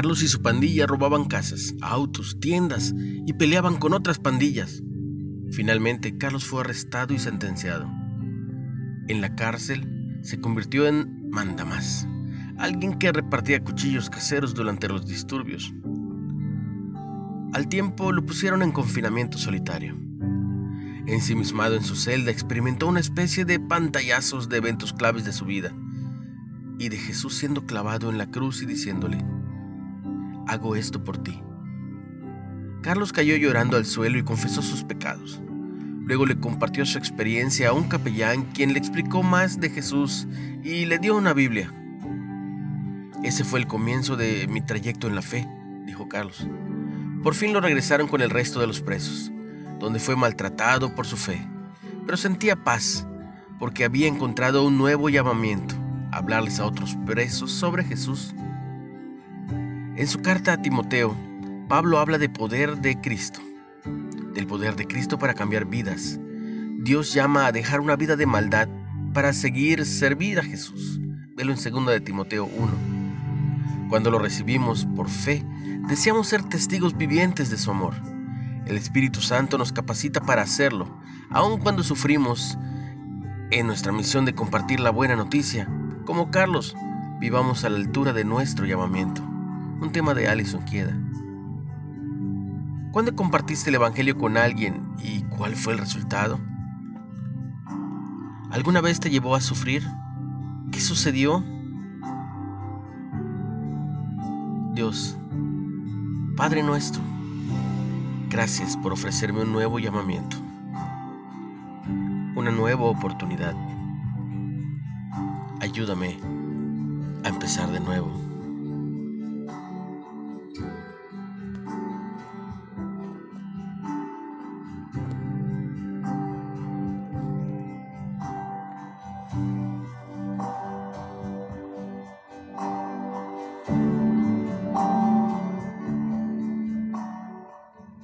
Carlos y su pandilla robaban casas, autos, tiendas y peleaban con otras pandillas. Finalmente, Carlos fue arrestado y sentenciado. En la cárcel se convirtió en mandamás, alguien que repartía cuchillos caseros durante los disturbios. Al tiempo lo pusieron en confinamiento solitario. Ensimismado en su celda, experimentó una especie de pantallazos de eventos claves de su vida y de Jesús siendo clavado en la cruz y diciéndole, hago esto por ti. Carlos cayó llorando al suelo y confesó sus pecados. Luego le compartió su experiencia a un capellán quien le explicó más de Jesús y le dio una Biblia. Ese fue el comienzo de mi trayecto en la fe, dijo Carlos. Por fin lo regresaron con el resto de los presos, donde fue maltratado por su fe, pero sentía paz porque había encontrado un nuevo llamamiento hablarles a otros presos sobre Jesús. En su carta a Timoteo, Pablo habla de poder de Cristo, del poder de Cristo para cambiar vidas. Dios llama a dejar una vida de maldad para seguir servir a Jesús. Velo en 2 de Timoteo 1. Cuando lo recibimos por fe, deseamos ser testigos vivientes de su amor. El Espíritu Santo nos capacita para hacerlo, aun cuando sufrimos en nuestra misión de compartir la buena noticia como Carlos, vivamos a la altura de nuestro llamamiento. Un tema de Alison Quieda. ¿Cuándo compartiste el Evangelio con alguien y cuál fue el resultado? ¿Alguna vez te llevó a sufrir? ¿Qué sucedió? Dios, Padre nuestro, gracias por ofrecerme un nuevo llamamiento, una nueva oportunidad ayúdame a empezar de nuevo.